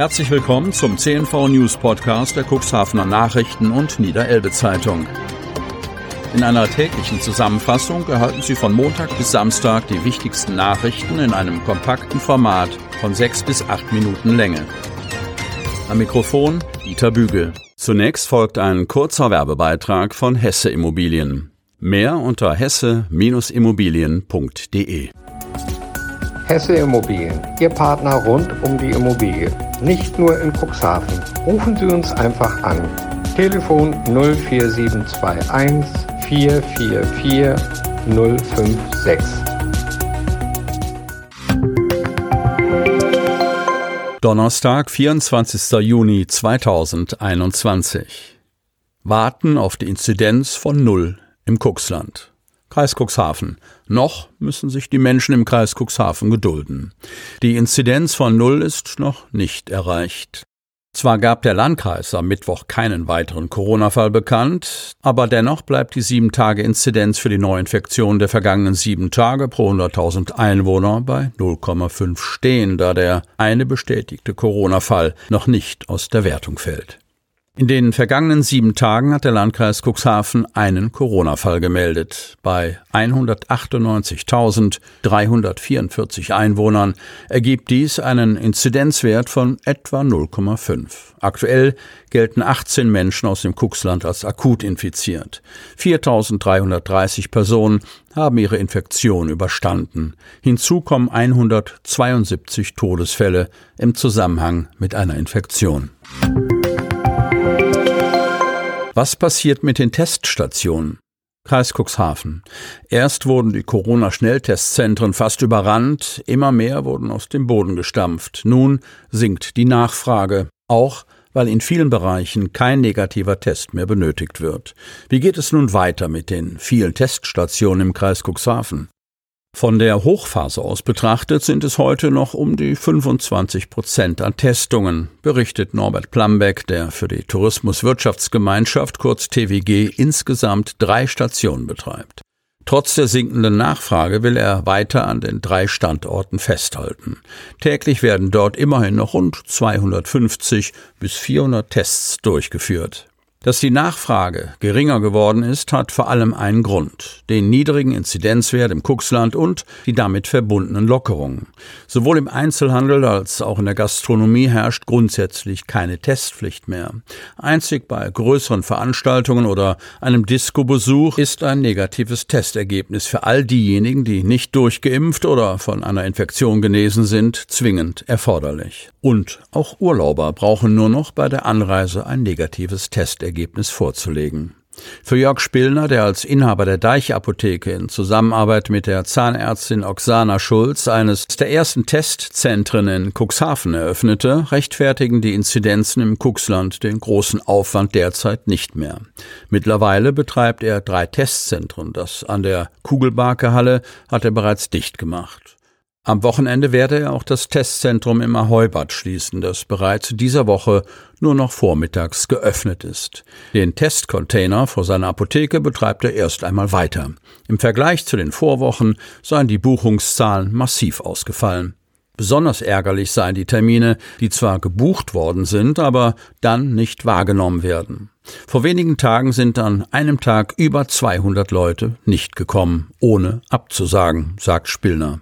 Herzlich willkommen zum CNV News Podcast der Cuxhavener Nachrichten und Niederelbe Zeitung. In einer täglichen Zusammenfassung erhalten Sie von Montag bis Samstag die wichtigsten Nachrichten in einem kompakten Format von sechs bis acht Minuten Länge. Am Mikrofon Dieter Bügel. Zunächst folgt ein kurzer Werbebeitrag von Hesse Immobilien. Mehr unter hesse-immobilien.de. Hesse Immobilien, Ihr Partner rund um die Immobilie. Nicht nur in Cuxhaven. Rufen Sie uns einfach an. Telefon 04721 444 056. Donnerstag, 24. Juni 2021. Warten auf die Inzidenz von Null im Cuxland. Kreis Cuxhaven. Noch müssen sich die Menschen im Kreis Cuxhaven gedulden. Die Inzidenz von Null ist noch nicht erreicht. Zwar gab der Landkreis am Mittwoch keinen weiteren Corona-Fall bekannt, aber dennoch bleibt die 7-Tage-Inzidenz für die Neuinfektion der vergangenen sieben Tage pro 100.000 Einwohner bei 0,5 stehen, da der eine bestätigte Corona-Fall noch nicht aus der Wertung fällt. In den vergangenen sieben Tagen hat der Landkreis Cuxhaven einen Corona-Fall gemeldet. Bei 198.344 Einwohnern ergibt dies einen Inzidenzwert von etwa 0,5. Aktuell gelten 18 Menschen aus dem Cuxland als akut infiziert. 4.330 Personen haben ihre Infektion überstanden. Hinzu kommen 172 Todesfälle im Zusammenhang mit einer Infektion. Was passiert mit den Teststationen? Kreis Cuxhaven. Erst wurden die Corona-Schnelltestzentren fast überrannt, immer mehr wurden aus dem Boden gestampft. Nun sinkt die Nachfrage, auch weil in vielen Bereichen kein negativer Test mehr benötigt wird. Wie geht es nun weiter mit den vielen Teststationen im Kreis Cuxhaven? Von der Hochphase aus betrachtet sind es heute noch um die 25 Prozent an Testungen, berichtet Norbert Plambeck, der für die Tourismuswirtschaftsgemeinschaft kurz TWG insgesamt drei Stationen betreibt. Trotz der sinkenden Nachfrage will er weiter an den drei Standorten festhalten. Täglich werden dort immerhin noch rund 250 bis 400 Tests durchgeführt. Dass die Nachfrage geringer geworden ist, hat vor allem einen Grund, den niedrigen Inzidenzwert im Kuxland und die damit verbundenen Lockerungen. Sowohl im Einzelhandel als auch in der Gastronomie herrscht grundsätzlich keine Testpflicht mehr. Einzig bei größeren Veranstaltungen oder einem Disco-Besuch ist ein negatives Testergebnis für all diejenigen, die nicht durchgeimpft oder von einer Infektion genesen sind, zwingend erforderlich. Und auch Urlauber brauchen nur noch bei der Anreise ein negatives Testergebnis vorzulegen. Für Jörg Spillner, der als Inhaber der Deichapotheke in Zusammenarbeit mit der Zahnärztin Oksana Schulz eines der ersten Testzentren in Cuxhaven eröffnete, rechtfertigen die Inzidenzen im Cuxland den großen Aufwand derzeit nicht mehr. Mittlerweile betreibt er drei Testzentren. Das an der Kugelbarke hat er bereits dicht gemacht. Am Wochenende werde er auch das Testzentrum im Ahoybad schließen, das bereits dieser Woche nur noch vormittags geöffnet ist. Den Testcontainer vor seiner Apotheke betreibt er erst einmal weiter. Im Vergleich zu den Vorwochen seien die Buchungszahlen massiv ausgefallen. Besonders ärgerlich seien die Termine, die zwar gebucht worden sind, aber dann nicht wahrgenommen werden. Vor wenigen Tagen sind an einem Tag über 200 Leute nicht gekommen, ohne abzusagen, sagt Spillner.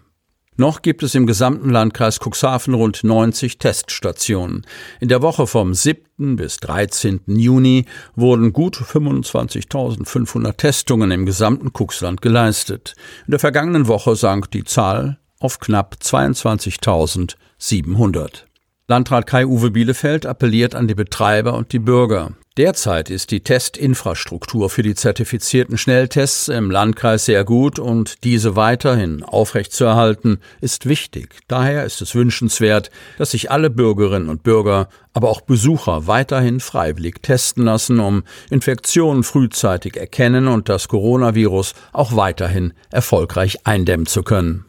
Noch gibt es im gesamten Landkreis Cuxhaven rund 90 Teststationen. In der Woche vom 7. bis 13. Juni wurden gut 25.500 Testungen im gesamten Cuxland geleistet. In der vergangenen Woche sank die Zahl auf knapp 22.700. Landrat Kai-Uwe Bielefeld appelliert an die Betreiber und die Bürger. Derzeit ist die Testinfrastruktur für die zertifizierten Schnelltests im Landkreis sehr gut und diese weiterhin aufrechtzuerhalten ist wichtig. Daher ist es wünschenswert, dass sich alle Bürgerinnen und Bürger, aber auch Besucher weiterhin freiwillig testen lassen, um Infektionen frühzeitig erkennen und das Coronavirus auch weiterhin erfolgreich eindämmen zu können.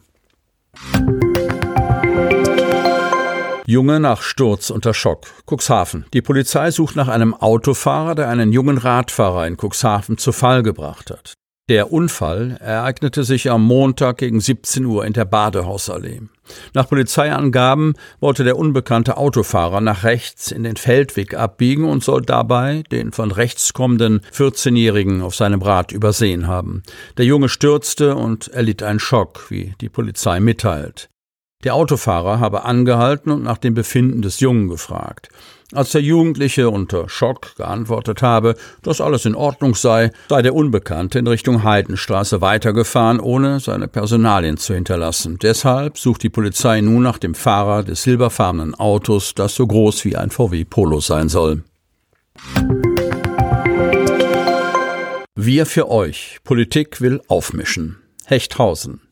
Junge nach Sturz unter Schock. Cuxhaven. Die Polizei sucht nach einem Autofahrer, der einen jungen Radfahrer in Cuxhaven zu Fall gebracht hat. Der Unfall ereignete sich am Montag gegen 17 Uhr in der Badehausallee. Nach Polizeiangaben wollte der unbekannte Autofahrer nach rechts in den Feldweg abbiegen und soll dabei den von rechts kommenden 14-Jährigen auf seinem Rad übersehen haben. Der Junge stürzte und erlitt einen Schock, wie die Polizei mitteilt. Der Autofahrer habe angehalten und nach dem Befinden des Jungen gefragt. Als der Jugendliche unter Schock geantwortet habe, dass alles in Ordnung sei, sei der Unbekannte in Richtung Heidenstraße weitergefahren, ohne seine Personalien zu hinterlassen. Deshalb sucht die Polizei nun nach dem Fahrer des silberfarbenen Autos, das so groß wie ein VW Polo sein soll. Wir für euch. Politik will aufmischen. Hechthausen.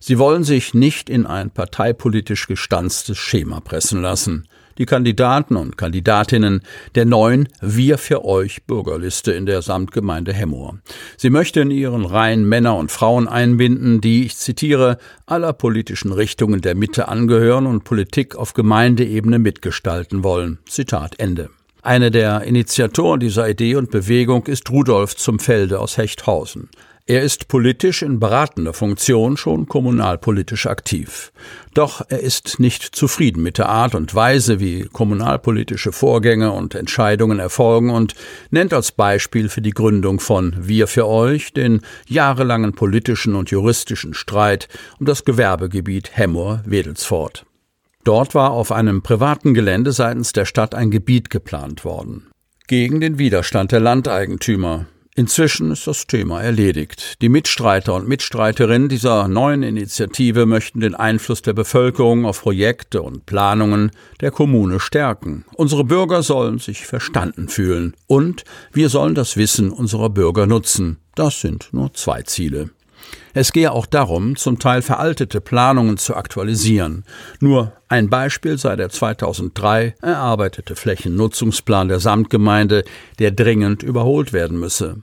Sie wollen sich nicht in ein parteipolitisch gestanztes Schema pressen lassen die Kandidaten und Kandidatinnen der neuen Wir für euch Bürgerliste in der Samtgemeinde Hemmoor. Sie möchte in ihren Reihen Männer und Frauen einbinden, die, ich zitiere, aller politischen Richtungen der Mitte angehören und Politik auf Gemeindeebene mitgestalten wollen. Zitat Ende. Eine der Initiatoren dieser Idee und Bewegung ist Rudolf zum Felde aus Hechthausen. Er ist politisch in beratender Funktion schon kommunalpolitisch aktiv. Doch er ist nicht zufrieden mit der Art und Weise, wie kommunalpolitische Vorgänge und Entscheidungen erfolgen und nennt als Beispiel für die Gründung von Wir für euch den jahrelangen politischen und juristischen Streit um das Gewerbegebiet Hemmoor-Wedelsfort. Dort war auf einem privaten Gelände seitens der Stadt ein Gebiet geplant worden. Gegen den Widerstand der Landeigentümer, Inzwischen ist das Thema erledigt. Die Mitstreiter und Mitstreiterinnen dieser neuen Initiative möchten den Einfluss der Bevölkerung auf Projekte und Planungen der Kommune stärken. Unsere Bürger sollen sich verstanden fühlen und wir sollen das Wissen unserer Bürger nutzen. Das sind nur zwei Ziele. Es gehe auch darum, zum Teil veraltete Planungen zu aktualisieren. Nur ein Beispiel sei der 2003 erarbeitete Flächennutzungsplan der Samtgemeinde, der dringend überholt werden müsse.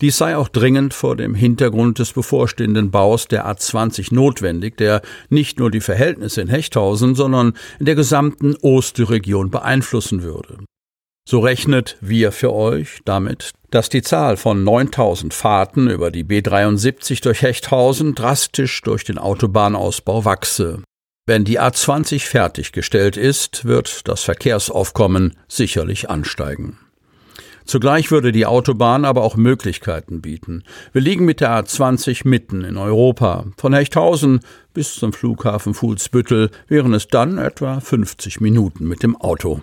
Dies sei auch dringend vor dem Hintergrund des bevorstehenden Baus der A20 notwendig, der nicht nur die Verhältnisse in Hechthausen, sondern in der gesamten Osterregion beeinflussen würde. So rechnet wir für euch damit, dass die Zahl von 9000 Fahrten über die B73 durch Hechthausen drastisch durch den Autobahnausbau wachse. Wenn die A20 fertiggestellt ist, wird das Verkehrsaufkommen sicherlich ansteigen. Zugleich würde die Autobahn aber auch Möglichkeiten bieten. Wir liegen mit der A20 mitten in Europa. Von Hechthausen bis zum Flughafen Fuhlsbüttel wären es dann etwa 50 Minuten mit dem Auto.